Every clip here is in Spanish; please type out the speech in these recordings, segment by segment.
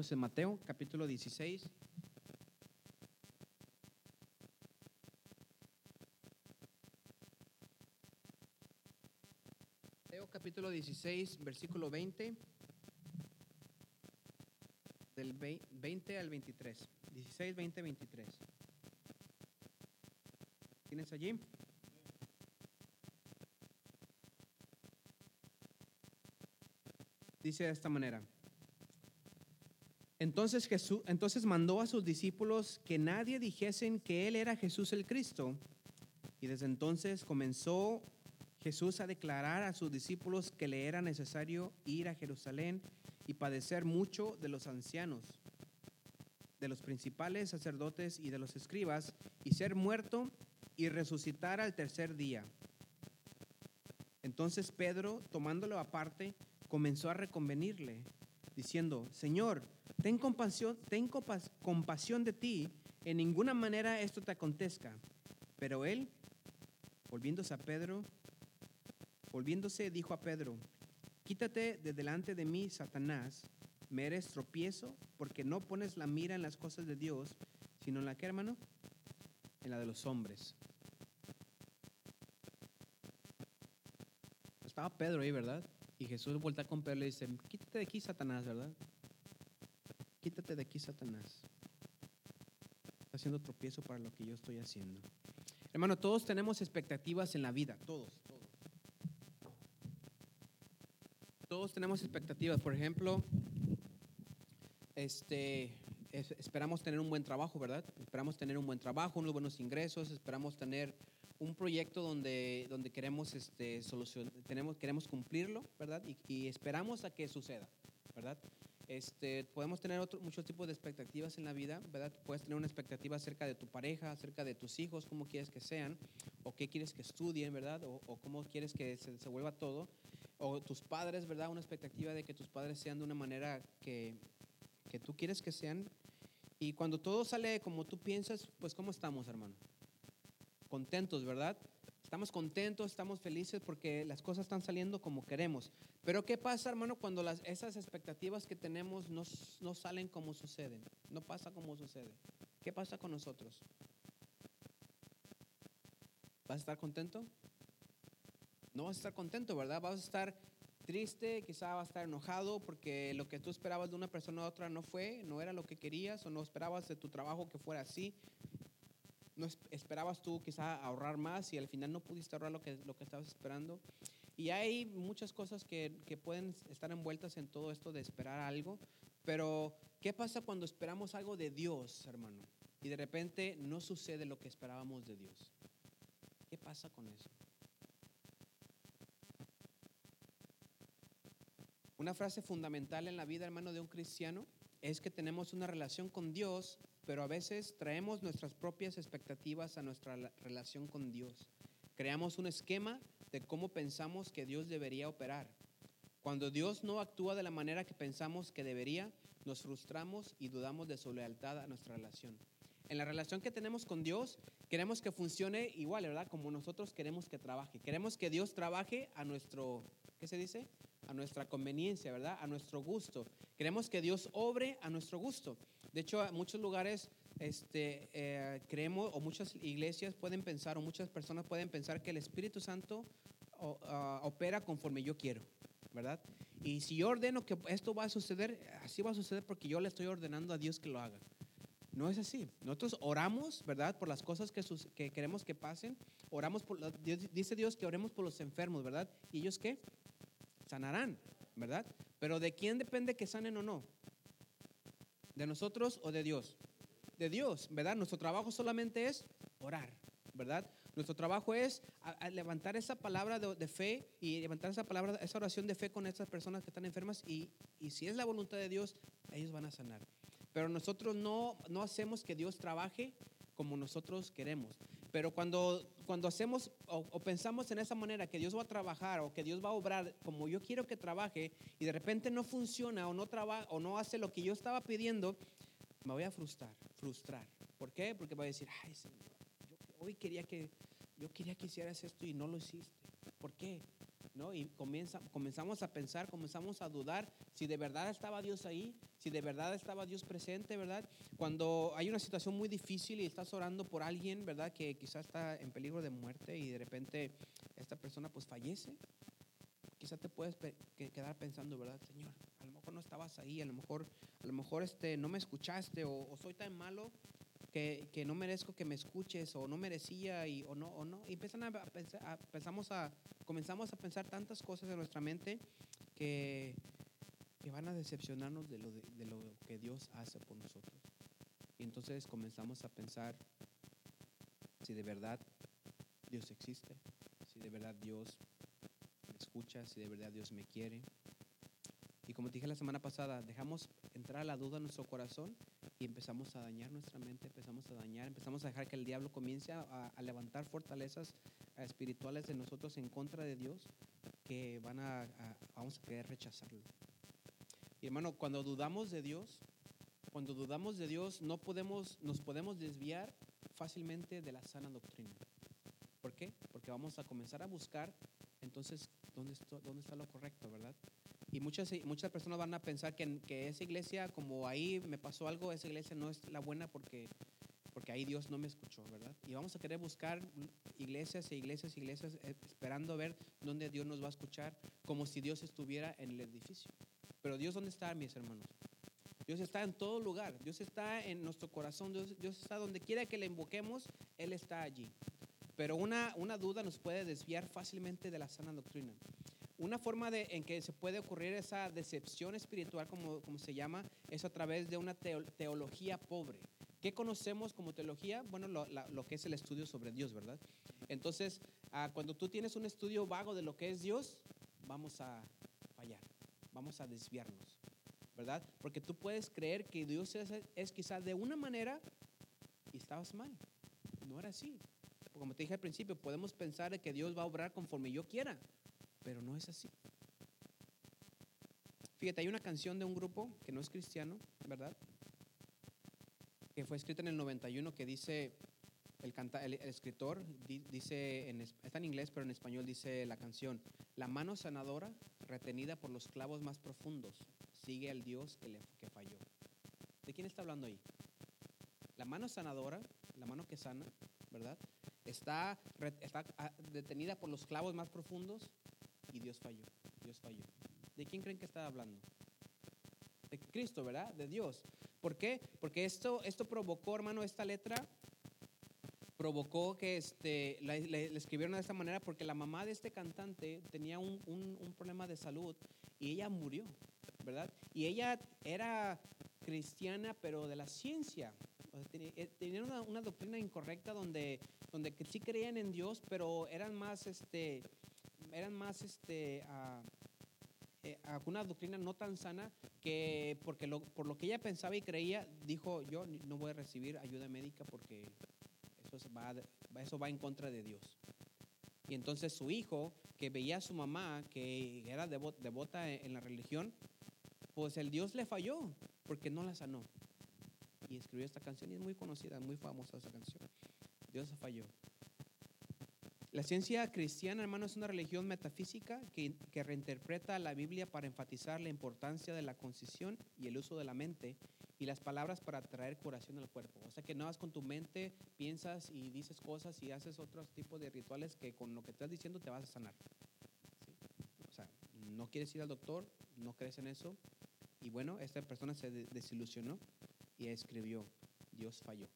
Dios en Mateo, capítulo 16. Mateo, capítulo 16, versículo 20. Del 20 al 23. 16, 20, 23. ¿Tienes allí? Dice de esta manera. Entonces Jesús, entonces mandó a sus discípulos que nadie dijesen que él era Jesús el Cristo. Y desde entonces comenzó Jesús a declarar a sus discípulos que le era necesario ir a Jerusalén y padecer mucho de los ancianos, de los principales sacerdotes y de los escribas, y ser muerto y resucitar al tercer día. Entonces Pedro, tomándolo aparte, comenzó a reconvenirle, diciendo, Señor, ten compasión, de ti, en ninguna manera esto te acontezca. Pero él, volviéndose a Pedro, volviéndose, dijo a Pedro, quítate de delante de mí, Satanás, me eres tropiezo, porque no pones la mira en las cosas de Dios, sino en la que, hermano, en la de los hombres. Estaba Pedro ahí, ¿verdad? Y Jesús vuelta con Pedro y le dice, quítate de aquí, Satanás, ¿verdad? Quítate de aquí, Satanás. Está haciendo tropiezo para lo que yo estoy haciendo. Hermano, todos tenemos expectativas en la vida, todos, todos. Todos tenemos expectativas. Por ejemplo, este, esperamos tener un buen trabajo, ¿verdad? Esperamos tener un buen trabajo, unos buenos ingresos, esperamos tener un proyecto donde, donde queremos, este, solución, tenemos, queremos cumplirlo, ¿verdad? Y, esperamos a que suceda, ¿verdad? Este, podemos tener otro, muchos tipos de expectativas en la vida, ¿verdad? Puedes tener una expectativa acerca de tu pareja, acerca de tus hijos, cómo quieres que sean, o qué quieres que estudien, ¿verdad? O, o cómo quieres que se, se, vuelva todo. O tus padres, ¿verdad? Una expectativa de que tus padres sean de una manera que, que tú quieres que sean. Y cuando todo sale como tú piensas, pues ¿cómo estamos, hermano? Contentos, ¿verdad? Estamos contentos, estamos felices porque las cosas están saliendo como queremos. Pero ¿qué pasa, hermano, cuando las, esas expectativas que tenemos no, no salen como suceden? No pasa como sucede. ¿Qué pasa con nosotros? ¿Vas a estar contento? No vas a estar contento, ¿verdad? Vas a estar triste, quizá vas a estar enojado porque lo que tú esperabas de una persona a otra no fue, no era lo que querías o no esperabas de tu trabajo que fuera así. No esperabas tú quizá ahorrar más y al final no pudiste ahorrar lo que, lo que estabas esperando. Y hay muchas cosas que, que pueden estar envueltas en todo esto de esperar algo, pero ¿qué pasa cuando esperamos algo de Dios, hermano? Y de repente no sucede lo que esperábamos de Dios. ¿Qué pasa con eso? Una frase fundamental en la vida, hermano, de un cristiano es que tenemos una relación con Dios, pero a veces traemos nuestras propias expectativas a nuestra relación con Dios. Creamos un esquema de cómo pensamos que Dios debería operar. Cuando Dios no actúa de la manera que pensamos que debería, nos frustramos y dudamos de su lealtad a nuestra relación. En la relación que tenemos con Dios, queremos que funcione igual, ¿verdad? Como nosotros queremos que trabaje. Queremos que Dios trabaje a nuestro, ¿qué se dice? a nuestra conveniencia, ¿verdad? A nuestro gusto. Queremos que Dios obre a nuestro gusto. De hecho, en muchos lugares este, eh, creemos, o muchas iglesias pueden pensar, o muchas personas pueden pensar que el Espíritu Santo uh, opera conforme yo quiero, ¿verdad? Y si yo ordeno que esto va a suceder, así va a suceder porque yo le estoy ordenando a Dios que lo haga. No es así. Nosotros oramos, ¿verdad? Por las cosas que queremos que pasen. Oramos por, Dios, dice Dios que oremos por los enfermos, ¿verdad? ¿Y ellos qué? sanarán, ¿verdad? Pero ¿de quién depende que sanen o no? ¿De nosotros o de Dios? De Dios, ¿verdad? Nuestro trabajo solamente es orar, ¿verdad? Nuestro trabajo es levantar esa palabra de, de, fe y levantar esa palabra, esa oración de fe con estas personas que están enfermas y, y si es la voluntad de Dios, ellos van a sanar. Pero nosotros no, no hacemos que Dios trabaje como nosotros queremos. Pero cuando, cuando hacemos o, pensamos en esa manera que Dios va a trabajar o que Dios va a obrar como yo quiero que trabaje y de repente no funciona o no, trabaja, o no hace lo que yo estaba pidiendo, me voy a frustrar, frustrar. ¿Por qué? Porque voy a decir, ay Señor, hoy quería que, yo quería que hicieras esto y no lo hiciste. ¿Por qué? ¿No? Y comienza, comenzamos a pensar, comenzamos a dudar si de verdad estaba Dios ahí, si de verdad estaba Dios presente, ¿verdad? Cuando hay una situación muy difícil y estás orando por alguien, ¿verdad? Que quizás está en peligro de muerte y de repente esta persona pues fallece, quizás te puedes quedar pensando, ¿verdad, Señor? A lo mejor no estabas ahí, a lo mejor, a lo mejor este, no me escuchaste o, soy tan malo que, que, no merezco que me escuches o no merecía y, o no, o no. Y empiezan a, pensar, pensamos a, comenzamos a pensar tantas cosas en nuestra mente que, que van a decepcionarnos de lo, de, de lo que Dios hace por nosotros. Y entonces comenzamos a pensar si de verdad Dios existe, si de verdad Dios me escucha, si de verdad Dios me quiere. Y como te dije la semana pasada, dejamos entrar la duda en nuestro corazón y empezamos a dañar nuestra mente, empezamos a dañar, empezamos a dejar que el diablo comience a, a levantar fortalezas espirituales de nosotros en contra de Dios que van a, a, vamos a querer rechazarlo. Y hermano, cuando dudamos de Dios, cuando dudamos de Dios, no podemos, nos podemos desviar fácilmente de la sana doctrina. ¿Por qué? Porque vamos a comenzar a buscar, entonces, ¿dónde dónde está lo correcto, verdad? Y muchas, muchas personas van a pensar que, que, esa iglesia, como ahí me pasó algo, esa iglesia no es la buena porque, porque ahí Dios no me escuchó, ¿verdad? Y vamos a querer buscar iglesias e iglesias e iglesias eh, esperando a ver dónde Dios nos va a escuchar, como si Dios estuviera en el edificio. Pero Dios, ¿dónde está, mis hermanos? Dios está en todo lugar, Dios está en nuestro corazón, Dios, Dios está donde quiera que le invoquemos, Él está allí. Pero una, una duda nos puede desviar fácilmente de la sana doctrina. Una forma de, en que se puede ocurrir esa decepción espiritual, como, como se llama, es a través de una teología pobre. ¿Qué conocemos como teología? Bueno, lo, lo, que es el estudio sobre Dios, ¿verdad? Entonces, ah, cuando tú tienes un estudio vago de lo que es Dios, vamos a fallar, vamos a desviarnos, ¿verdad? Porque tú puedes creer que Dios es, es quizás de una manera y estabas mal. No era así. Como te dije al principio, podemos pensar que Dios va a obrar conforme yo quiera, pero no es así. Fíjate, hay una canción de un grupo que no es cristiano, ¿verdad? Que fue escrita en el 91 que dice, el, escritor di, dice, en, está en inglés, pero en español dice la canción, la mano sanadora retenida por los clavos más profundos sigue al Dios que, le, que falló. ¿De quién está hablando ahí? La mano sanadora, la mano que sana, ¿verdad? Está, está ah, detenida por los clavos más profundos y Dios falló. Dios falló. ¿De quién creen que está hablando? De Cristo, ¿verdad? De Dios. ¿Por qué? Porque esto, esto provocó, hermano, esta letra provocó que este, la, le, le, escribieron de esta manera porque la mamá de este cantante tenía un, un, un problema de salud y ella murió, ¿verdad? Y ella era cristiana, pero de la ciencia. Eh, tenían una, una, doctrina incorrecta donde, donde sí creían en Dios, pero eran más, este, eran más este, uh, eh, una doctrina no tan sana que porque lo, por lo que ella pensaba y creía, dijo, yo no voy a recibir ayuda médica porque eso va, eso va en contra de Dios. Y entonces su hijo, que veía a su mamá, que era devota en la religión, pues el Dios le falló porque no la sanó. Y escribió esta canción y es muy conocida, muy famosa esa canción. Dios falló. La ciencia cristiana, hermano, es una religión metafísica que, que, reinterpreta la Biblia para enfatizar la importancia de la concisión y el uso de la mente y las palabras para traer curación al cuerpo. O sea que no vas con tu mente, piensas y dices cosas y haces otros tipos de rituales que con lo que estás diciendo te vas a sanar. ¿Sí? O sea, no quieres ir al doctor, no crees en eso. Y bueno, esta persona se desilusionó y escribió, Dios falló.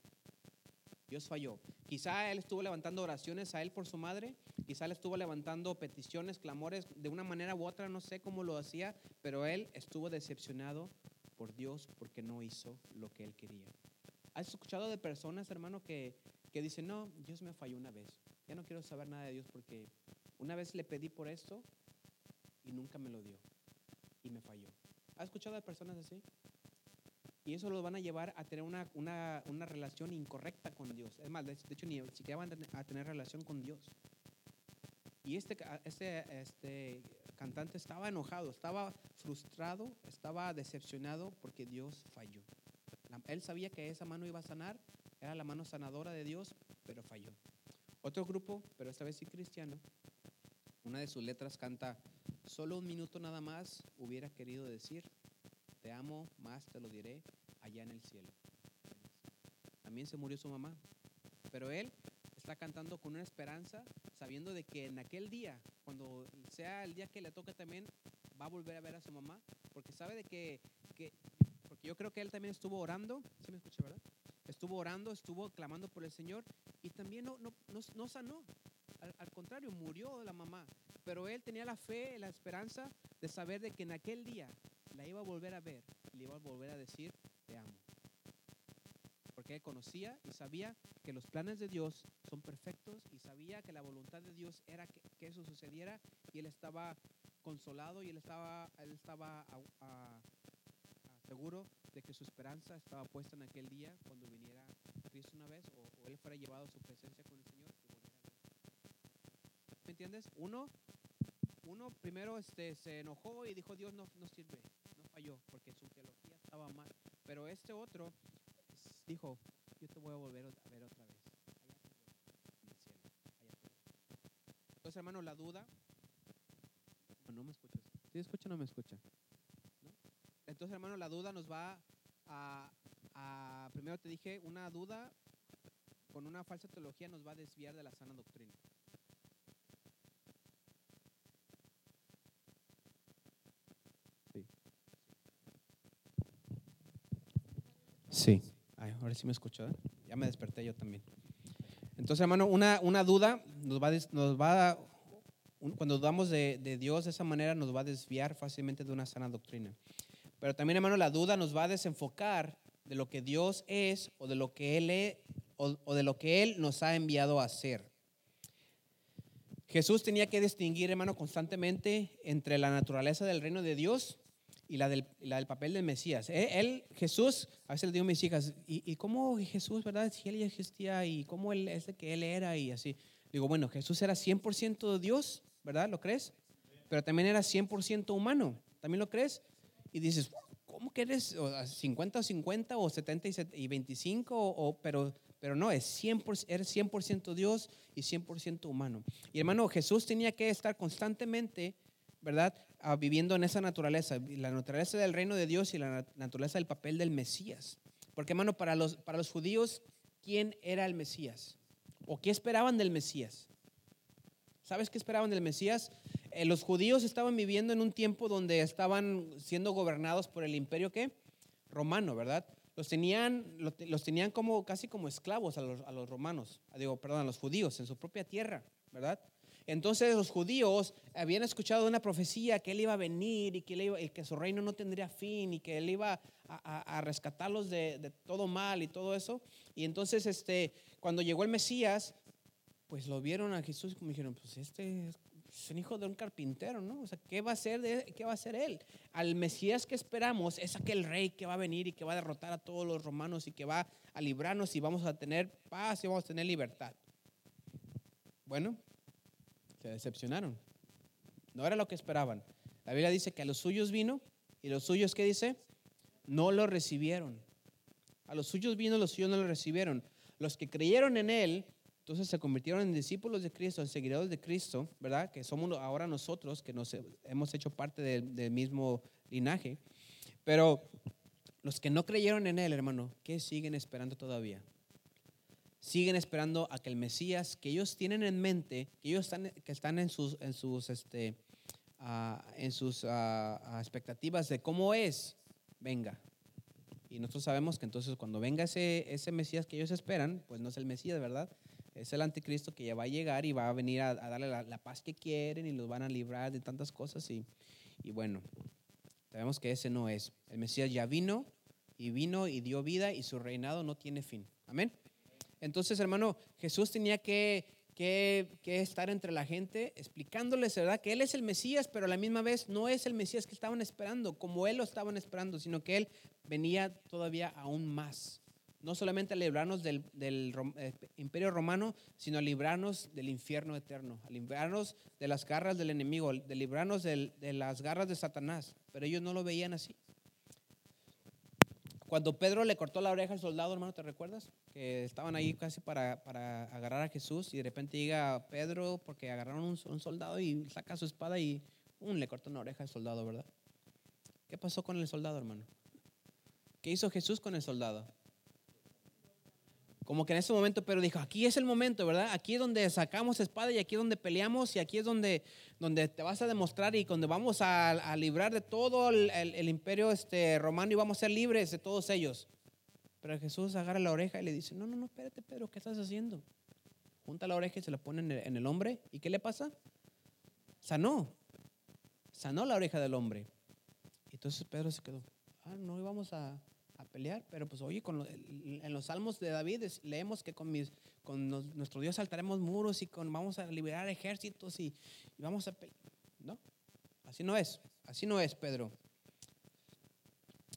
Dios falló. Quizá él estuvo levantando oraciones a él por su madre, quizá él estuvo levantando peticiones, clamores de una manera u otra, no sé cómo lo hacía, pero él estuvo decepcionado por Dios porque no hizo lo que él quería. ¿Has escuchado de personas, hermano, que, que dicen, no, Dios me falló una vez, ya no quiero saber nada de Dios porque una vez le pedí por esto y nunca me lo dio y me falló? ¿Has escuchado de personas así? Y eso los van a llevar a tener una, una, una relación incorrecta con Dios. Es más, de hecho, ni siquiera van a tener relación con Dios. Y este, este, este cantante estaba enojado, estaba frustrado, estaba decepcionado porque Dios falló. Él sabía que esa mano iba a sanar, era la mano sanadora de Dios, pero falló. Otro grupo, pero esta vez sí cristiano, una de sus letras canta, solo un minuto nada más hubiera querido decir, te amo, más te lo diré allá en el cielo. También se murió su mamá, pero él está cantando con una esperanza, sabiendo de que en aquel día, cuando sea el día que le toque también, va a volver a ver a su mamá, porque sabe de que, que porque yo creo que él también estuvo orando, ¿se me escucha, verdad? Estuvo orando, estuvo clamando por el Señor y también no, no, no, sanó. Al, al, contrario, murió la mamá. Pero él tenía la fe, la esperanza de saber de que en aquel día la iba a volver a ver le iba a volver a decir, conocía y sabía que los planes de Dios son perfectos y sabía que la voluntad de Dios era que, eso sucediera y él estaba consolado y él estaba, él estaba seguro de que su esperanza estaba puesta en aquel día cuando viniera Cristo una vez o, él fuera llevado a su presencia con el Señor. ¿Me entiendes? Uno, uno primero este, se enojó y dijo Dios no, no sirve, no falló porque su teología estaba mal. Pero este otro dijo, yo te voy a volver a ver otra vez. Entonces, hermano, la duda, no, me escuchas. ¿Sí escucha o no me escucha? Entonces, hermano, la duda nos va a, a, primero te dije, una duda con una falsa teología nos va a desviar de la sana doctrina. Sí. Sí ahora sí me escuchó. ¿eh? Ya me desperté yo también. Entonces, hermano, una, una duda nos va, nos va cuando dudamos de, de, Dios de esa manera, nos va a desviar fácilmente de una sana doctrina. Pero también, hermano, la duda nos va a desenfocar de lo que Dios es o de lo que Él es o, o de lo que Él nos ha enviado a hacer. Jesús tenía que distinguir, hermano, constantemente entre la naturaleza del reino de Dios y la del, papel del Mesías. E, él, Jesús, a veces le digo a mis hijas, ¿y, ¿y, cómo Jesús, verdad? Si él existía y cómo él es que él era y así. Digo, bueno, Jesús era 100% Dios, ¿verdad? ¿Lo crees? Pero también era 100% humano, ¿también lo crees? Y dices, ¿cómo que eres 50 o 50 o 70 y 25? O, pero, pero no, es 100%, eres 100% Dios y 100% humano. Y hermano, Jesús tenía que estar constantemente, ¿verdad? Viviendo en esa naturaleza, la naturaleza del reino de Dios y la naturaleza del papel del Mesías. Porque, hermano, para los, para los judíos, ¿quién era el Mesías? ¿O qué esperaban del Mesías? ¿Sabes qué esperaban del Mesías? Eh, los judíos estaban viviendo en un tiempo donde estaban siendo gobernados por el imperio ¿qué? romano, ¿verdad? Los tenían, tenían como, casi como esclavos a los, a los romanos, digo, perdón, a los judíos en su propia tierra, ¿verdad? Entonces los judíos habían escuchado una profecía que él iba a venir y que, su reino no tendría fin y que él iba a, rescatarlos de, todo mal y todo eso. Y entonces este, cuando llegó el Mesías, pues lo vieron a Jesús y me dijeron, pues este es un hijo de un carpintero, ¿no? O sea, ¿qué va a ser de, qué va a ser él? Al Mesías que esperamos es aquel rey que va a venir y que va a derrotar a todos los romanos y que va a librarnos y vamos a tener paz y vamos a tener libertad. Bueno, se decepcionaron. No era lo que esperaban. La Biblia dice que a los suyos vino y los suyos, ¿qué dice? No lo recibieron. A los suyos vino, los suyos no lo recibieron. Los que creyeron en Él, entonces se convirtieron en discípulos de Cristo, en seguidores de Cristo, ¿verdad? Que somos ahora nosotros, que nos hemos hecho parte del, del mismo linaje. Pero los que no creyeron en Él, hermano, ¿qué siguen esperando todavía? Siguen esperando a que el Mesías que ellos tienen en mente, que ellos están, que están en sus, en sus, este, ah, en sus ah, ah, expectativas de cómo es, venga. Y nosotros sabemos que entonces cuando venga ese, ese Mesías que ellos esperan, pues no es el Mesías, ¿verdad? Es el anticristo que ya va a llegar y va a venir a, darle la, la, paz que quieren y los van a librar de tantas cosas. Y, y bueno, sabemos que ese no es. El Mesías ya vino y vino y dio vida y su reinado no tiene fin. Amén. Entonces, hermano, Jesús tenía que, estar entre la gente explicándoles, ¿verdad? Que Él es el Mesías, pero a la misma vez no es el Mesías que estaban esperando, como Él lo estaban esperando, sino que Él venía todavía aún más. No solamente a librarnos del, eh, imperio romano, sino a librarnos del infierno eterno, a librarnos de las garras del enemigo, de librarnos de las garras de Satanás. Pero ellos no lo veían así. Cuando Pedro le cortó la oreja al soldado, hermano, ¿te recuerdas? Que estaban ahí casi para, para agarrar a Jesús y de repente llega Pedro porque agarraron un, un soldado y saca su espada y um, le cortó una oreja al soldado, ¿verdad? ¿Qué pasó con el soldado, hermano? ¿Qué hizo Jesús con el soldado? Como que en ese momento Pedro dijo, aquí es el momento, ¿verdad? Aquí es donde sacamos espada y aquí es donde peleamos y aquí es donde, donde te vas a demostrar y donde vamos a, a librar de todo el, el- el imperio este, romano y vamos a ser libres de todos ellos. Pero Jesús agarra la oreja y le dice, no, no, no, espérate Pedro, ¿qué estás haciendo? Junta la oreja y se la pone en el, en el hombre. ¿Y qué le pasa? Sanó. Sanó la oreja del hombre. Y entonces Pedro se quedó, ah, no íbamos a, a pelear, pero pues oye, con lo- en los salmos de David leemos que con, mis, con nuestro Dios saltaremos muros y con, vamos a liberar ejércitos y, vamos a pelear. Así no es, así no es, Pedro.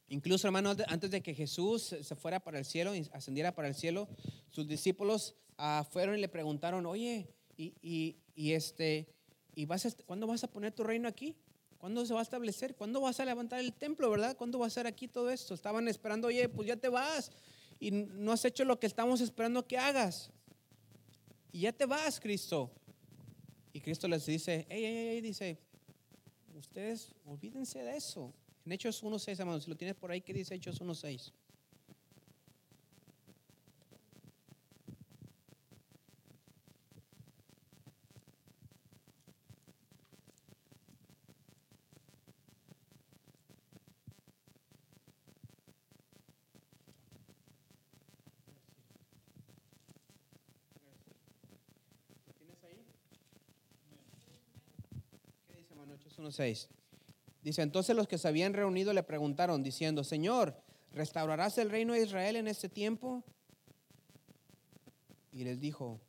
Incluso, hermano, antes- de que Jesús se fuera para el cielo y ascendiera para el cielo, sus discípulos ah, fueron y le preguntaron, oye, y, y- y este, ¿y vas a ¿cuándo vas a poner tu reino aquí? ¿Cuándo se va a establecer? ¿Cuándo vas a levantar el templo, verdad? ¿Cuándo va a ser aquí todo esto? Estaban esperando, oye, pues ya te vas y no has hecho lo que estamos esperando que hagas. Y ya te vas, Cristo. Y Cristo les dice, hey, hey, hey, dice, ustedes olvídense de eso. En Hechos 1.6, hermano, si lo tienes por ahí, ¿qué dice Hechos 1.6? ¿Lo tienes ahí? ¿Qué dice, hermano? Hechos 1.6. Dice, entonces los que se habían reunido le preguntaron, diciendo, Señor, ¿restaurarás el reino de Israel en este tiempo? Y les dijo,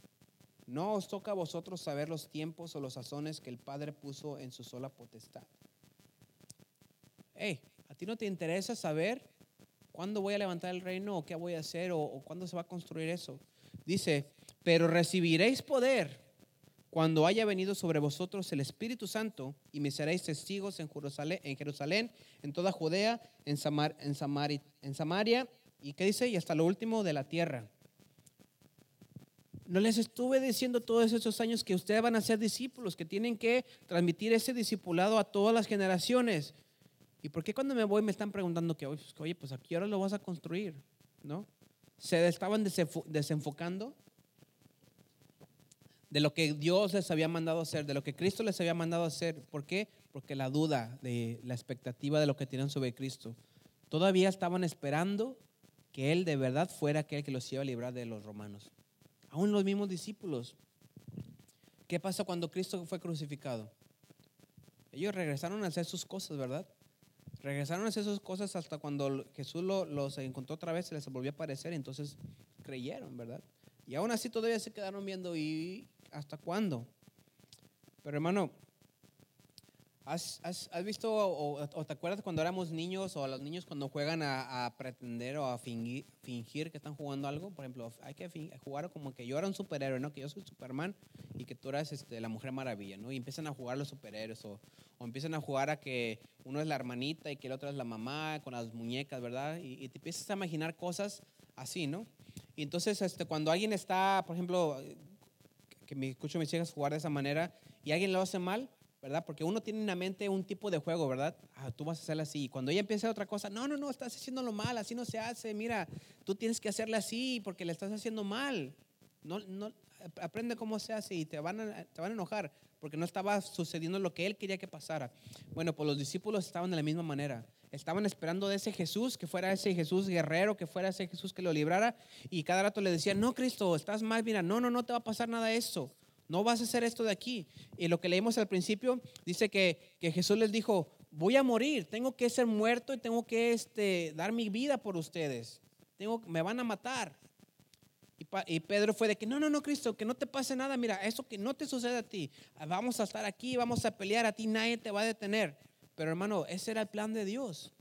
no os toca a vosotros saber los tiempos o los sazones que el Padre puso en su sola potestad. Hey, ¿a ti no te interesa saber cuándo voy a levantar el reino o qué voy a hacer o, o cuándo se va a construir eso? Dice, pero recibiréis poder cuando haya venido sobre vosotros el Espíritu Santo y me seréis testigos en Jerusalén, en, toda Judea, en, Samar- en, Samari- en Samaria y qué dice y hasta lo último de la tierra. No les estuve diciendo todos esos años que ustedes van a ser discípulos, que tienen que transmitir ese discipulado a todas las generaciones. ¿Y por qué cuando me voy me están preguntando que, oye, pues, pues aquí ahora lo vas a construir? ¿No? Se estaban desenfo- desenfocando de lo que Dios les había mandado hacer, de lo que Cristo les había mandado hacer. ¿Por qué? Porque la duda de la expectativa de lo que tenían sobre Cristo. Todavía estaban esperando que Él de verdad fuera aquel que los iba a librar de los romanos. Aún los mismos discípulos. ¿Qué pasa cuando Cristo fue crucificado? Ellos regresaron a hacer sus cosas, ¿verdad? Regresaron a hacer sus cosas hasta cuando Jesús lo- los encontró otra vez, se les volvió a aparecer, entonces creyeron, ¿verdad? Y aún así todavía se quedaron viendo, ¿y hasta cuándo? Pero hermano, ¿has, has- has visto o, o te acuerdas cuando éramos niños o los niños cuando juegan a, a pretender o a fingir, fingir que están jugando algo? Por ejemplo, hay que fin- jugar como que yo era un superhéroe, ¿no? Que yo soy Superman y que tú eras este, la Mujer Maravilla, ¿no? Y empiezan a jugar los superhéroes o, o empiezan a jugar a que uno es la hermanita y que el otro es la mamá con las muñecas, ¿verdad? Y, y te empiezas a imaginar cosas así, ¿no? Y entonces, este, cuando alguien está, por ejemplo, que me escucho a mis hijas jugar de esa manera y alguien lo hace mal, ¿verdad? Porque uno tiene en la mente un tipo de juego, ¿verdad? Ah, tú vas a hacerlo así. Y cuando ella empieza otra cosa, no, no, no, estás haciéndolo mal, así no se hace. Mira, tú tienes que hacerle así porque le estás haciendo mal. No, no, aprende cómo se hace y te van, a, te van a enojar porque no estaba sucediendo lo que él quería que pasara. Bueno, pues los discípulos estaban de la misma manera. Estaban esperando de ese Jesús, que fuera ese Jesús guerrero, que fuera ese Jesús que lo librara. Y cada rato le decían, no, Cristo, estás mal, mira, no, no, no te va a pasar nada eso. No vas a hacer esto de aquí. Y lo que leímos al principio dice que, que Jesús les dijo, voy a morir, tengo que ser muerto y tengo que este, dar mi vida por ustedes. Tengo, me van a matar. Y Pedro fue de que, no, no, no, Cristo, que no te pase nada, mira, eso que no te sucede a ti, vamos a estar aquí, vamos a pelear, a ti nadie te va a detener. Pero hermano, ese era el plan de Dios.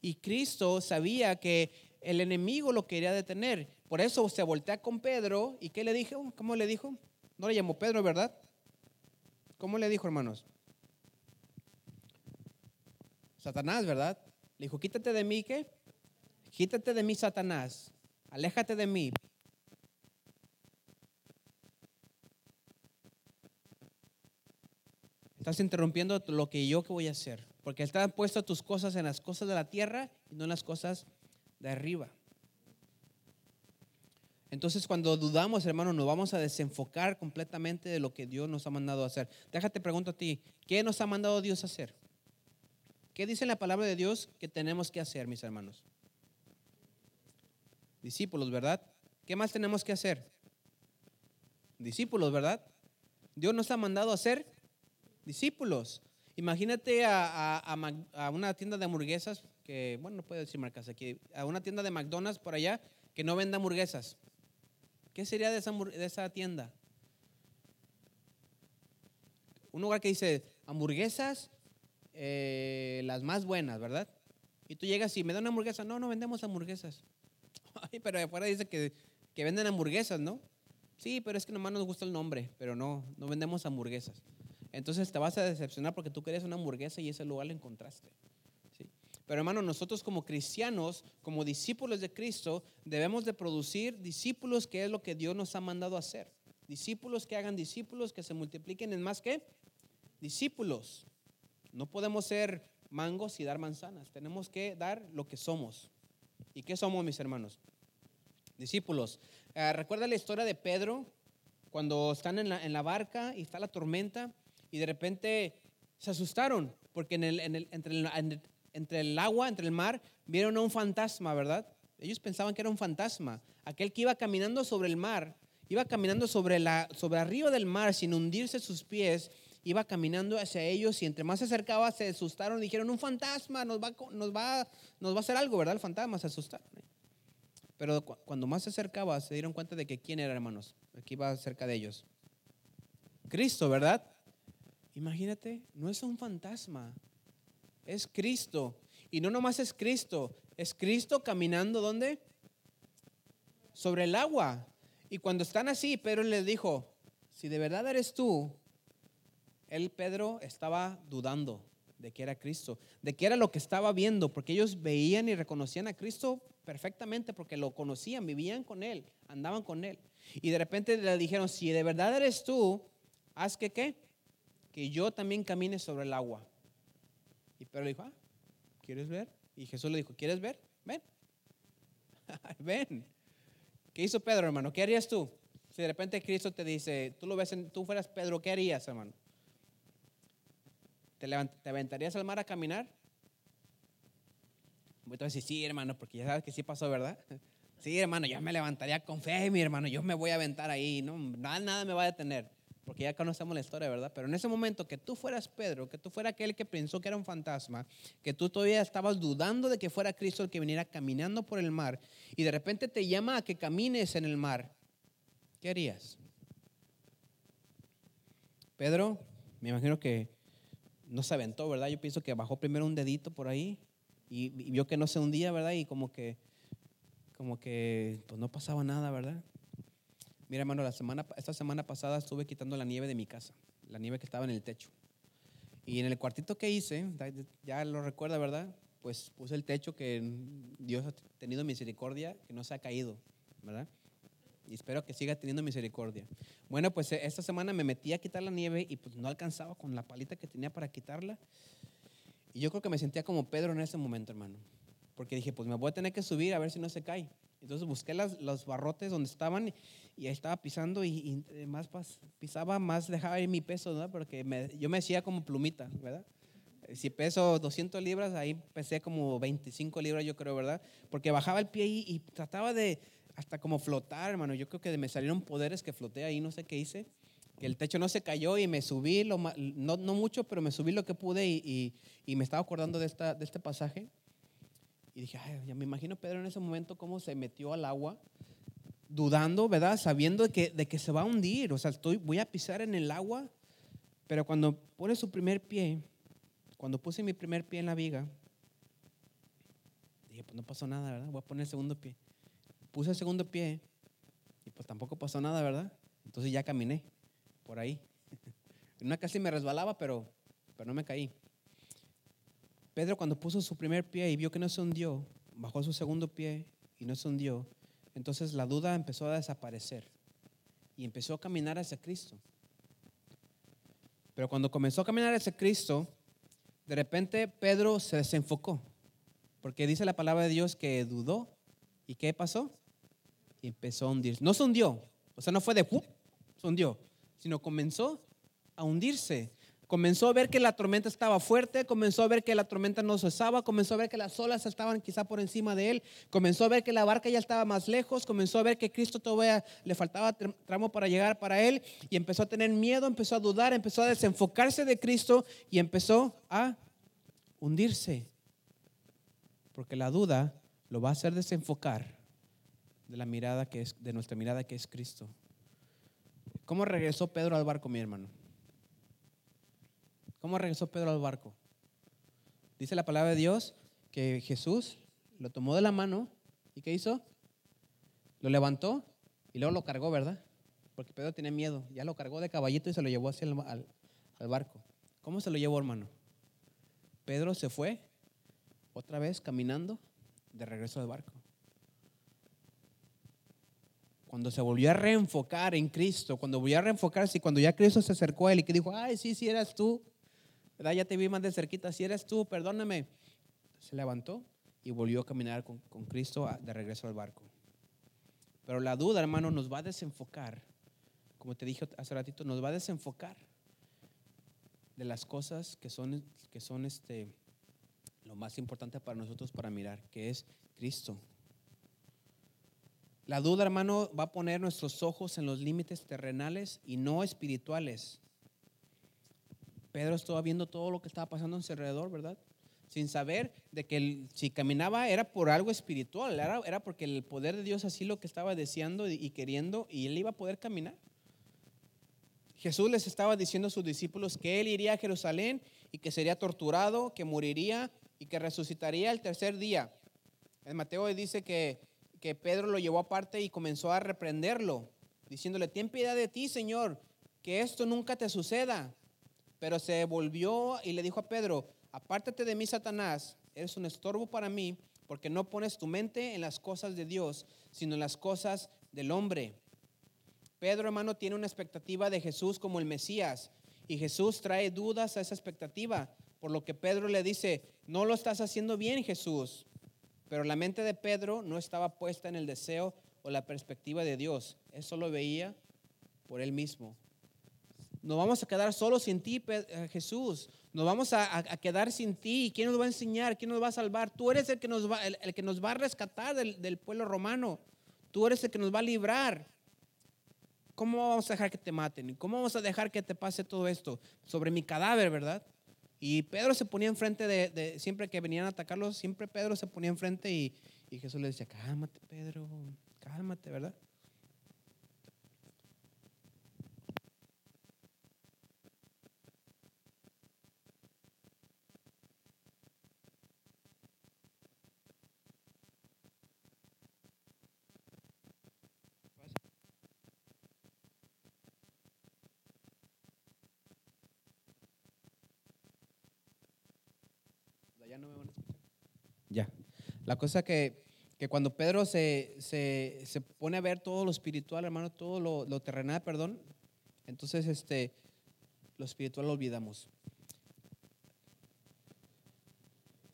Y Cristo sabía que el enemigo lo quería detener. Por eso se voltea con Pedro y ¿qué le dijo? ¿Cómo le dijo? No le llamó Pedro, ¿verdad? ¿Cómo le dijo, hermanos? Satanás, ¿verdad? Le dijo, quítate de mí, ¿qué? quítate de mí, Satanás, aléjate de mí. Estás interrumpiendo lo que yo que voy a hacer, porque estás puesto tus cosas en las cosas de la tierra y no en las cosas de arriba. Entonces cuando dudamos, hermano, nos vamos a desenfocar completamente de lo que Dios nos ha mandado a hacer. Déjate pregunto a ti, ¿qué nos ha mandado Dios a hacer? ¿Qué dice la palabra de Dios que tenemos que hacer, mis hermanos? Discípulos, ¿verdad? ¿Qué más tenemos que hacer? Discípulos, ¿verdad? Dios nos ha mandado a ser discípulos. Imagínate a, a, una tienda de hamburguesas, que, bueno, no puedo decir marcas aquí, a una tienda de McDonald's por allá que no venda hamburguesas. ¿Qué sería de esa, de esa tienda? Un lugar que dice hamburguesas, eh, las más buenas, ¿verdad? Y tú llegas y me dan una hamburguesa. No, no vendemos hamburguesas. Ay, pero afuera dice que, que venden hamburguesas, ¿no? Sí, pero es que nomás nos gusta el nombre, pero no, no vendemos hamburguesas. Entonces te vas a decepcionar porque tú querías una hamburguesa y ese lugar la encontraste. Pero hermano, nosotros como cristianos, como discípulos de Cristo, debemos de producir discípulos que es lo que Dios nos ha mandado hacer. Discípulos que hagan discípulos, que se multipliquen en más que discípulos. No podemos ser mangos y dar manzanas. Tenemos que dar lo que somos. ¿Y qué somos, mis hermanos? Discípulos. Ah, ¿Recuerda la historia de Pedro? Cuando están en la, barca y está la tormenta y de repente se asustaron porque el, entre, el, el agua, entre el mar, vieron a un fantasma, ¿verdad? Ellos pensaban que era un fantasma. Aquel que iba caminando sobre el mar, iba caminando sobre, arriba del mar sin hundirse sus pies, iba caminando hacia ellos y entre más se acercaba se asustaron y dijeron, un fantasma nos va, a hacer algo, ¿verdad? El fantasma se asustaron. Pero cuando más se acercaba se dieron cuenta de que quién era, hermanos, aquí iba cerca de ellos. Cristo, ¿verdad? Imagínate, no es un fantasma, es Cristo. Y no nomás es Cristo, es Cristo caminando ¿dónde? Sobre el agua. Y cuando están así, Pedro le dijo, si de verdad eres tú, él, Pedro, estaba dudando de que era Cristo, de que era lo que estaba viendo, porque ellos veían y reconocían a Cristo perfectamente, porque lo conocían, vivían con Él, andaban con Él. Y de repente le dijeron, si de verdad eres tú, haz que qué, que yo también camine sobre el agua. Y Pedro le dijo, ah, ¿quieres ver? Y Jesús le dijo, ¿quieres ver? Ven. Ven. ¿Qué hizo Pedro, hermano? ¿Qué harías tú? Si de repente Cristo te dice, tú lo ves, en, tú fueras Pedro, ¿qué harías, hermano? ¿Te, ¿Te aventarías al mar a caminar? A decir, sí, hermano, porque ya sabes que sí pasó, ¿verdad? Sí, hermano, yo me levantaría con fe, mi hermano, yo me voy a aventar ahí, no, nada, nada me va a detener porque ya conocemos la historia, ¿verdad? Pero en ese momento que tú fueras Pedro, que tú fueras aquel que pensó que era un fantasma, que tú todavía estabas dudando de que fuera Cristo el que viniera caminando por el mar, y de repente te llama a que camines en el mar, ¿qué harías? Pedro, me imagino que no se aventó, ¿verdad? Yo pienso que bajó primero un dedito por ahí y, vio que no se hundía, ¿verdad? Y como que, como que, pues no pasaba nada, ¿verdad? Mira, hermano, la semana, esta semana pasada estuve quitando la nieve de mi casa, la nieve que estaba en el techo. Y en el cuartito que hice, ya lo recuerda, ¿verdad? Pues puse el techo que Dios ha tenido misericordia, que no se ha caído, ¿verdad? Y espero que siga teniendo misericordia. Bueno, pues eh, esta semana me metí a quitar la nieve y pues no alcanzaba con la palita que tenía para quitarla. Y yo creo que me sentía como Pedro en ese momento, hermano. Porque dije, pues me voy a tener que subir a ver si no se cae. Entonces busqué las, los barrotes donde estaban y ahí estaba pisando y, más pisaba, más dejaba ahí mi peso, ¿no? Porque yo me hacía como plumita, ¿verdad? Si peso 200 libras, ahí pesé como 25 libras, yo creo, ¿verdad? Porque bajaba el pie y, y trataba de hasta como flotar, hermano. Yo creo que me salieron poderes que floté ahí, no sé qué hice. Que el techo no se cayó y me subí, lo, no, no mucho, pero me subí lo que pude y, y me estaba acordando de, esta, de este pasaje. Y dije, ay, ya me imagino Pedro en ese momento cómo se metió al agua, dudando, ¿verdad? Sabiendo de que, de que se va a hundir. O sea, estoy, voy a pisar en el agua. Pero cuando pone su primer pie, cuando puse mi primer pie en la viga, dije, pues no pasó nada, ¿verdad? Voy a poner el segundo pie. Puse el segundo pie y pues tampoco pasó nada, ¿verdad? Entonces ya caminé por ahí. Una casi me resbalaba, pero, pero no me caí. Pedro cuando puso su primer pie y vio que no se hundió, bajó su segundo pie y no se hundió, entonces la duda empezó a desaparecer y empezó a caminar hacia Cristo. Pero cuando comenzó a caminar hacia Cristo, de repente Pedro se desenfocó, porque dice la palabra de Dios que dudó. ¿Y qué pasó? Y empezó a hundirse. No se hundió, o sea, no fue de se hundió, sino comenzó a hundirse comenzó a ver que la tormenta estaba fuerte, comenzó a ver que la tormenta no cesaba, comenzó a ver que las olas estaban quizá por encima de él, comenzó a ver que la barca ya estaba más lejos, comenzó a ver que Cristo todavía le faltaba tramo para llegar para él y empezó a tener miedo, empezó a dudar, empezó a desenfocarse de Cristo y empezó a hundirse. Porque la duda lo va a hacer desenfocar de la mirada que es de nuestra mirada que es Cristo. ¿Cómo regresó Pedro al barco, mi hermano? ¿Cómo regresó Pedro al barco? Dice la palabra de Dios que Jesús lo tomó de la mano y ¿qué hizo? Lo levantó y luego lo cargó, ¿verdad? Porque Pedro tenía miedo. Ya lo cargó de caballito y se lo llevó hacia el, al, al barco. ¿Cómo se lo llevó, hermano? Pedro se fue otra vez caminando de regreso al barco. Cuando se volvió a reenfocar en Cristo, cuando volvió a reenfocarse y cuando ya Cristo se acercó a él y que dijo, ay, sí, sí, eras tú, ya te vi más de cerquita, si eres tú, perdóname. Se levantó y volvió a caminar con, con Cristo de regreso al barco. Pero la duda, hermano, nos va a desenfocar. Como te dije hace ratito, nos va a desenfocar de las cosas que son, que son este, lo más importante para nosotros para mirar, que es Cristo. La duda, hermano, va a poner nuestros ojos en los límites terrenales y no espirituales. Pedro estaba viendo todo lo que estaba pasando en su alrededor, ¿verdad? Sin saber de que si caminaba era por algo espiritual, era, era, porque el poder de Dios así lo que estaba deseando y, queriendo y él iba a poder caminar. Jesús les estaba diciendo a sus discípulos que él iría a Jerusalén y que sería torturado, que moriría y que resucitaría el tercer día. En Mateo dice que, que Pedro lo llevó aparte y comenzó a reprenderlo, diciéndole, ten piedad de ti, Señor, que esto nunca te suceda. Pero se volvió y le dijo a Pedro, apártate de mí, Satanás, eres un estorbo para mí, porque no pones tu mente en las cosas de Dios, sino en las cosas del hombre. Pedro, hermano, tiene una expectativa de Jesús como el Mesías, y Jesús trae dudas a esa expectativa, por lo que Pedro le dice, no lo estás haciendo bien, Jesús. Pero la mente de Pedro no estaba puesta en el deseo o la perspectiva de Dios, eso lo veía por él mismo. Nos vamos a quedar solos sin ti, eh, Jesús. Nos vamos a, quedar sin ti. ¿Quién nos va a enseñar? ¿Quién nos va a salvar? Tú eres el que nos va, el, que nos va a rescatar del, del, pueblo romano. Tú eres el que nos va a librar. ¿Cómo vamos a dejar que te maten? ¿Cómo vamos a dejar que te pase todo esto? Sobre mi cadáver, ¿verdad? Y Pedro se ponía enfrente de, de siempre que venían a atacarlos, siempre Pedro se ponía enfrente y, y Jesús le decía, cálmate, Pedro, cálmate, ¿verdad? Ya. La cosa que, que cuando Pedro se, se, se, pone a ver todo lo espiritual, hermano, todo lo, terrenal, perdón, entonces este, lo espiritual lo olvidamos.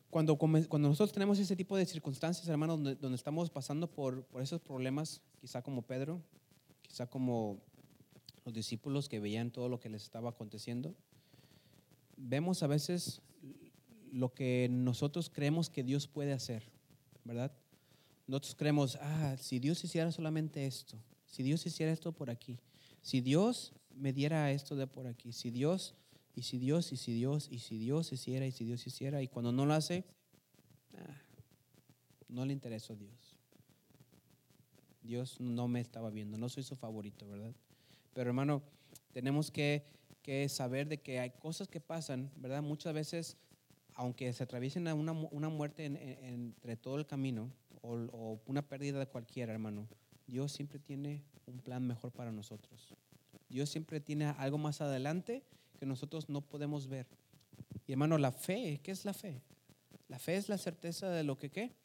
Cuando, cuando nosotros tenemos ese tipo de circunstancias, hermano, donde, donde estamos pasando por, por esos problemas, quizá como Pedro, quizá como los discípulos que veían todo lo que les estaba aconteciendo, vemos a veces lo que nosotros creemos que Dios puede hacer, ¿verdad? Nosotros creemos, ah, si Dios hiciera solamente esto, si Dios hiciera esto por aquí, si Dios me diera esto de por aquí, si Dios, y si Dios, y si Dios, y si Dios hiciera, y si Dios hiciera, y cuando no lo hace, ah, no le interesó a Dios. Dios no me estaba viendo, no soy su favorito, ¿verdad? Pero hermano, tenemos que, que saber de que hay cosas que pasan, ¿verdad? Muchas veces aunque se atraviesen una, una muerte entre todo el camino o, una pérdida de cualquiera, hermano, Dios siempre tiene un plan mejor para nosotros. Dios siempre tiene algo más adelante que nosotros no podemos ver. Y hermano, la fe, ¿qué es la fe? La fe es la certeza de lo que qué?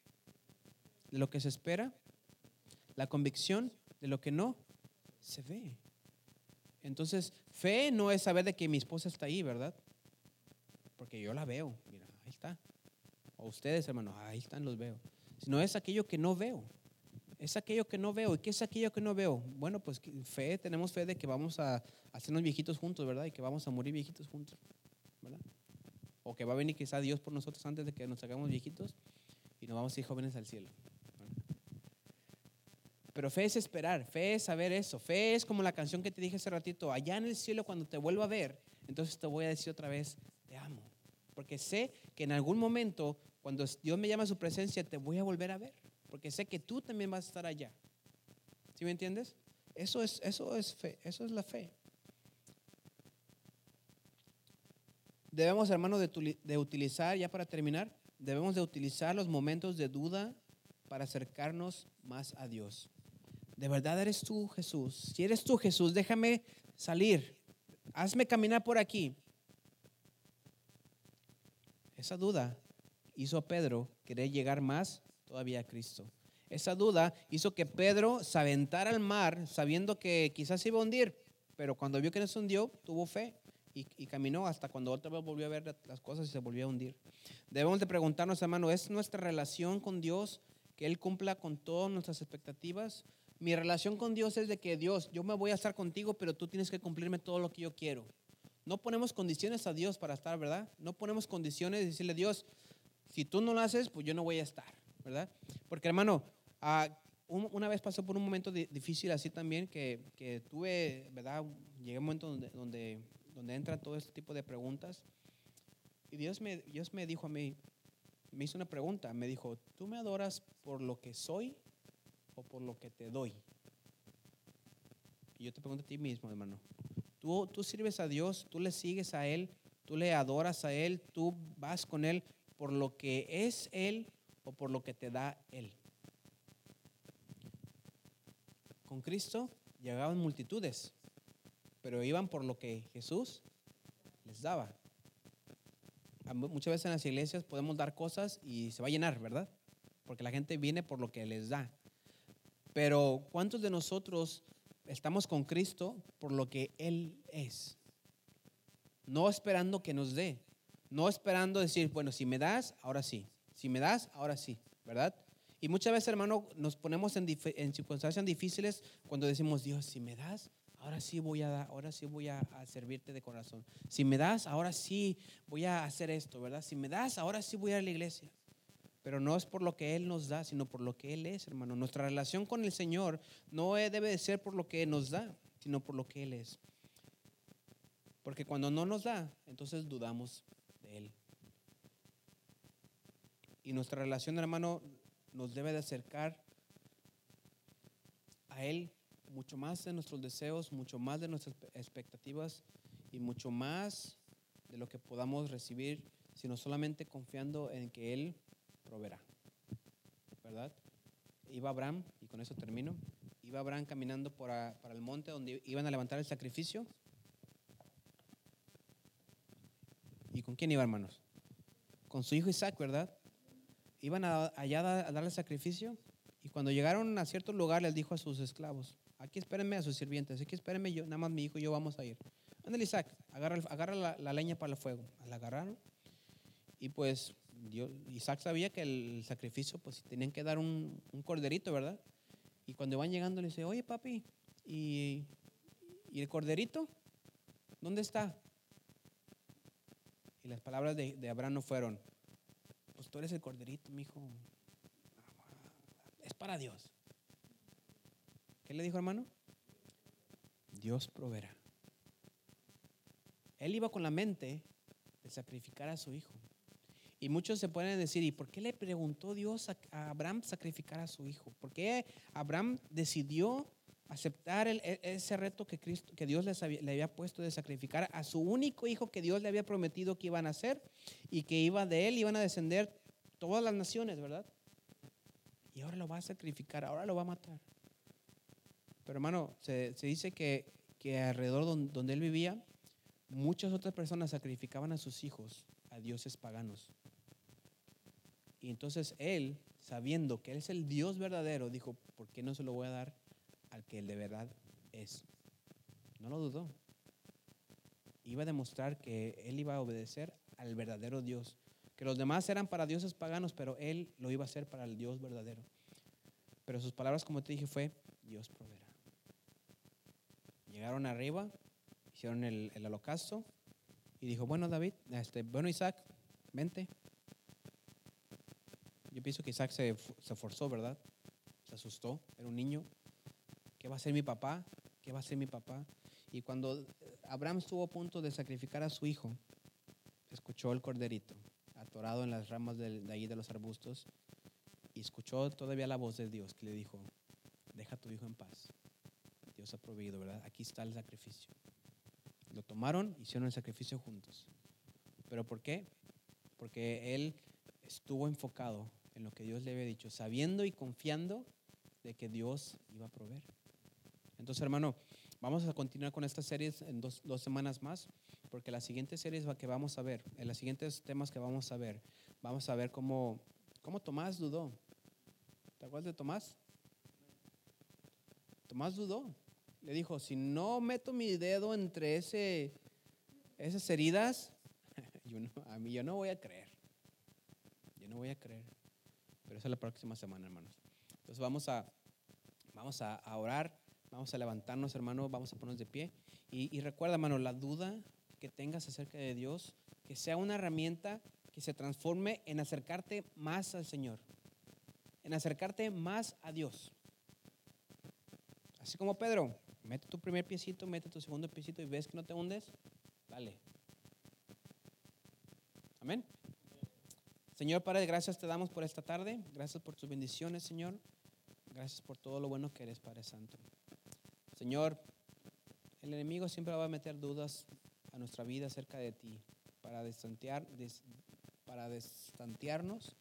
de lo que se espera, la convicción de lo que no se ve. Entonces, fe no es saber de que mi esposa está ahí, ¿verdad? Porque yo la veo. O ustedes, hermanos, ahí están, los veo. Sino es aquello que no veo. Es aquello que no veo. ¿Y qué es aquello que no veo? Bueno, pues fe, tenemos fe de que vamos a hacernos viejitos juntos, ¿verdad? Y que vamos a morir viejitos juntos, ¿verdad? O que va a venir quizá Dios por nosotros antes de que nos hagamos viejitos y nos vamos a ir jóvenes al cielo. Pero fe es esperar, fe es saber eso, fe es como la canción que te dije hace ratito, allá en el cielo cuando te vuelva a ver, entonces te voy a decir otra vez, te amo. Porque sé que en algún momento, cuando Dios me llama a su presencia, te voy a volver a ver. Porque sé que tú también vas a estar allá. ¿Sí me entiendes? Eso es, eso es fe, eso es la fe. Debemos, hermanos, de, de utilizar, ya para terminar, debemos de utilizar los momentos de duda para acercarnos más a Dios. ¿De verdad eres tú, Jesús? Si eres tú, Jesús, déjame salir. Hazme caminar por aquí. Esa duda hizo a Pedro querer llegar más todavía a Cristo. Esa duda hizo que Pedro se aventara al mar sabiendo que quizás iba a hundir, pero cuando vio que no se hundió, tuvo fe y, y, caminó hasta cuando otra vez volvió a ver las cosas y se volvió a hundir. Debemos de preguntarnos, hermano, ¿es nuestra relación con Dios que Él cumpla con todas nuestras expectativas? Mi relación con Dios es de que Dios, yo me voy a estar contigo, pero tú tienes que cumplirme todo lo que yo quiero. No ponemos condiciones a Dios para estar, ¿verdad? No ponemos condiciones de decirle, Dios, si tú no lo haces, pues yo no voy a estar, ¿verdad? Porque hermano, uh, una vez pasó por un momento difícil así también que, que, tuve, ¿verdad? Llegué a un momento donde, donde, donde entra todo este tipo de preguntas. Y Dios me, Dios me dijo a mí, me hizo una pregunta, me dijo, ¿tú me adoras por lo que soy o por lo que te doy? Y yo te pregunto a ti mismo, hermano. Tú, tú sirves a Dios, tú le sigues a Él, tú le adoras a Él, tú vas con Él por lo que es Él o por lo que te da Él. Con Cristo llegaban multitudes, pero iban por lo que Jesús les daba. Muchas veces en las iglesias podemos dar cosas y se va a llenar, ¿verdad? Porque la gente viene por lo que les da. Pero ¿cuántos de nosotros estamos con Cristo por lo que Él es? No esperando que nos dé. No esperando decir, bueno, si me das, ahora sí. Si me das, ahora sí, ¿verdad? Y muchas veces, hermano, nos ponemos en, en circunstancias difíciles cuando decimos, Dios, si me das, ahora sí voy a dar, ahora sí voy a, servirte de corazón. Si me das, ahora sí voy a hacer esto, ¿verdad? Si me das, ahora sí voy a ir a la iglesia. Pero no es por lo que Él nos da, sino por lo que Él es, hermano. Nuestra relación con el Señor no debe de ser por lo que nos da, sino por lo que Él es. Porque cuando no nos da, entonces dudamos Él. Y nuestra relación, hermano, nos debe de acercar a Él mucho más de nuestros deseos, mucho más de nuestras expectativas y mucho más de lo que podamos recibir, sino solamente confiando en que Él proveerá. ¿Verdad? Iba Abraham, y con eso termino, iba Abraham caminando para el monte donde iban a levantar el sacrificio. ¿Y con quién iba, hermanos? Con su hijo Isaac, ¿verdad? Iban allá a darle sacrificio y cuando llegaron a cierto lugar les dijo a sus esclavos, aquí espérenme a sus sirvientes, aquí espérenme yo, nada más mi hijo y yo vamos a ir. Ándale Isaac, agarra, agarra la, la, leña para el fuego. La agarraron y pues Isaac sabía que el sacrificio, pues tenían que dar un, un, corderito, ¿verdad? Y cuando van llegando le dice, oye papi, ¿y, ¿y el corderito? ¿Dónde está? Y las palabras de, de Abraham no fueron, pues tú eres el corderito, mi hijo. Es para Dios. ¿Qué le dijo hermano? Dios proveerá. Él iba con la mente de sacrificar a su hijo. Y muchos se pueden decir, ¿y por qué le preguntó Dios a Abraham sacrificar a su hijo? ¿Por qué Abraham decidió aceptar e, ese reto que, Cristo, que Dios le había puesto de sacrificar a su único hijo que Dios le había prometido que iban a hacer y que iba de él, iban a descender todas las naciones, ¿verdad? Y ahora lo va a sacrificar, ahora lo va a matar. Pero hermano, se, se dice que, que alrededor donde, donde él vivía, muchas otras personas sacrificaban a sus hijos a dioses paganos. Y entonces él sabiendo que Él es el Dios verdadero, dijo, ¿por qué no se lo voy a dar al que Él de verdad es? No lo dudó. Iba a demostrar que Él iba a obedecer al verdadero Dios, que los demás eran para dioses paganos, pero Él lo iba a hacer para el Dios verdadero. Pero sus palabras, como te dije, fue, Dios proveerá. Llegaron arriba, hicieron el, el holocausto y dijo, bueno David, este, bueno Isaac, vente. Yo pienso que Isaac se, se forzó, ¿verdad? Se asustó, era un niño. ¿Qué va a hacer mi papá? ¿Qué va a hacer mi papá? Y cuando Abraham estuvo a punto de sacrificar a su hijo, escuchó el corderito atorado en las ramas de, de ahí de los arbustos y escuchó todavía la voz de Dios que le dijo, deja a tu hijo en paz. Dios ha proveído, ¿verdad? Aquí está el sacrificio. Lo tomaron, hicieron el sacrificio juntos. ¿Pero por qué? Porque él estuvo enfocado en lo que Dios le había dicho, sabiendo y confiando de que Dios iba a proveer. Entonces, hermano, vamos a continuar con estas series en dos, dos semanas más, porque las siguientes series que vamos a ver, en los siguientes temas que vamos a ver, vamos a ver cómo, cómo Tomás dudó. ¿Te acuerdas de Tomás? Tomás dudó. Le dijo, si no meto mi dedo entre ese, esas heridas, yo no, a mí yo no voy a creer. Yo no voy a creer. Pero esa es la próxima semana, hermanos. Entonces vamos a, vamos a, a orar, vamos a levantarnos, hermano, vamos a ponernos de pie. Y, y recuerda, hermano, la duda que tengas acerca de Dios, que sea una herramienta que se transforme en acercarte más al Señor, en acercarte más a Dios. Así como Pedro, mete tu primer piecito, mete tu segundo piecito y ves que no te hundes, dale. Amén. Señor Padre, gracias te damos por esta tarde. Gracias por tus bendiciones, Señor. Gracias por todo lo bueno que eres, Padre Santo. Señor, el enemigo siempre va a meter dudas a nuestra vida acerca de ti para destantear, des, para destantearnos,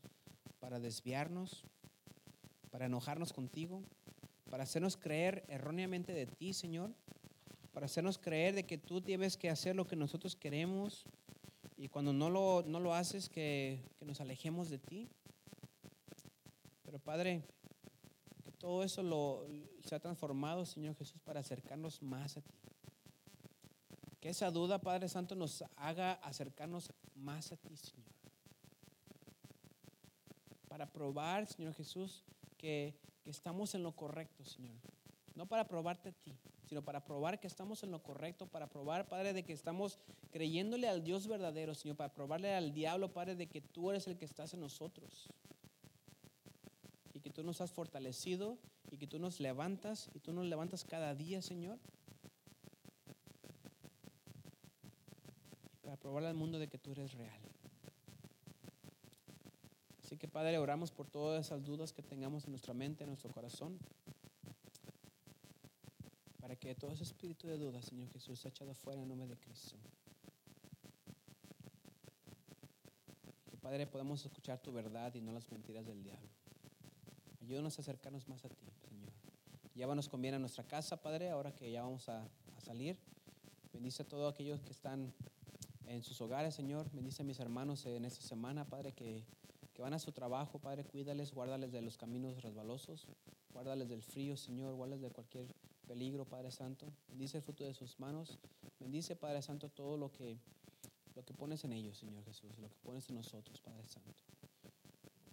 para desviarnos, para enojarnos contigo, para hacernos creer erróneamente de ti, Señor, para hacernos creer de que tú debes que hacer lo que nosotros queremos y cuando no lo, no lo haces, que, que nos alejemos de ti. Pero Padre, todo eso lo, se ha transformado, Señor Jesús, para acercarnos más a ti. Que esa duda, Padre Santo, nos haga acercarnos más a ti, Señor. Para probar, Señor Jesús, que, que estamos en lo correcto, Señor. No para probarte a ti, sino para probar que estamos en lo correcto, para probar, Padre, de que estamos creyéndole al Dios verdadero, Señor, para probarle al diablo, Padre, de que tú eres el que estás en nosotros. Tú nos has fortalecido y que tú nos levantas y tú nos levantas cada día, Señor. Para probarle al mundo de que tú eres real. Así que, Padre, oramos por todas esas dudas que tengamos en nuestra mente, en nuestro corazón para que todo ese espíritu de duda, Señor Jesús, sea echado fuera en nombre de Cristo. Padre, podamos escuchar tu verdad y no las mentiras del diablo. Ayúdanos a acercarnos más a ti, Señor. Llévanos con bien a nuestra casa, Padre, ahora que ya vamos a, salir. Bendice a todos aquellos que están en sus hogares, Señor. Bendice a mis hermanos en esta semana, Padre, que, que van a su trabajo, Padre. Cuídales, guárdales de los caminos resbalosos. Guárdales del frío, Señor. Guárdales de cualquier peligro, Padre Santo. Bendice el fruto de sus manos. Bendice, Padre Santo, todo lo que, lo que pones en ellos, Señor Jesús, lo que pones en nosotros, Padre Santo.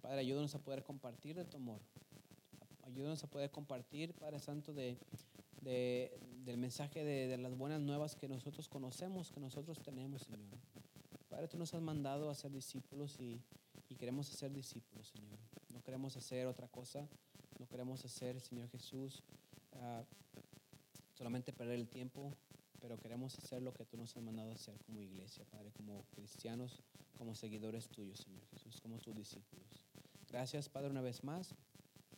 Padre, ayúdanos a poder compartir de tu amor. Ayúdanos a poder compartir, Padre Santo, de, de, del mensaje de, de, las buenas nuevas que nosotros conocemos, que nosotros tenemos, Señor. Padre, tú nos has mandado a ser discípulos y, y queremos hacer discípulos, Señor. No queremos hacer otra cosa. No queremos hacer, Señor Jesús, uh, solamente perder el tiempo, pero queremos hacer lo que tú nos has mandado a hacer como iglesia, Padre, como cristianos, como seguidores tuyos, Señor Jesús, como tus discípulos. Gracias, Padre, una vez más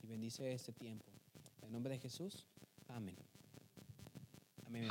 y bendice este tiempo. En nombre de Jesús, amén. Amén.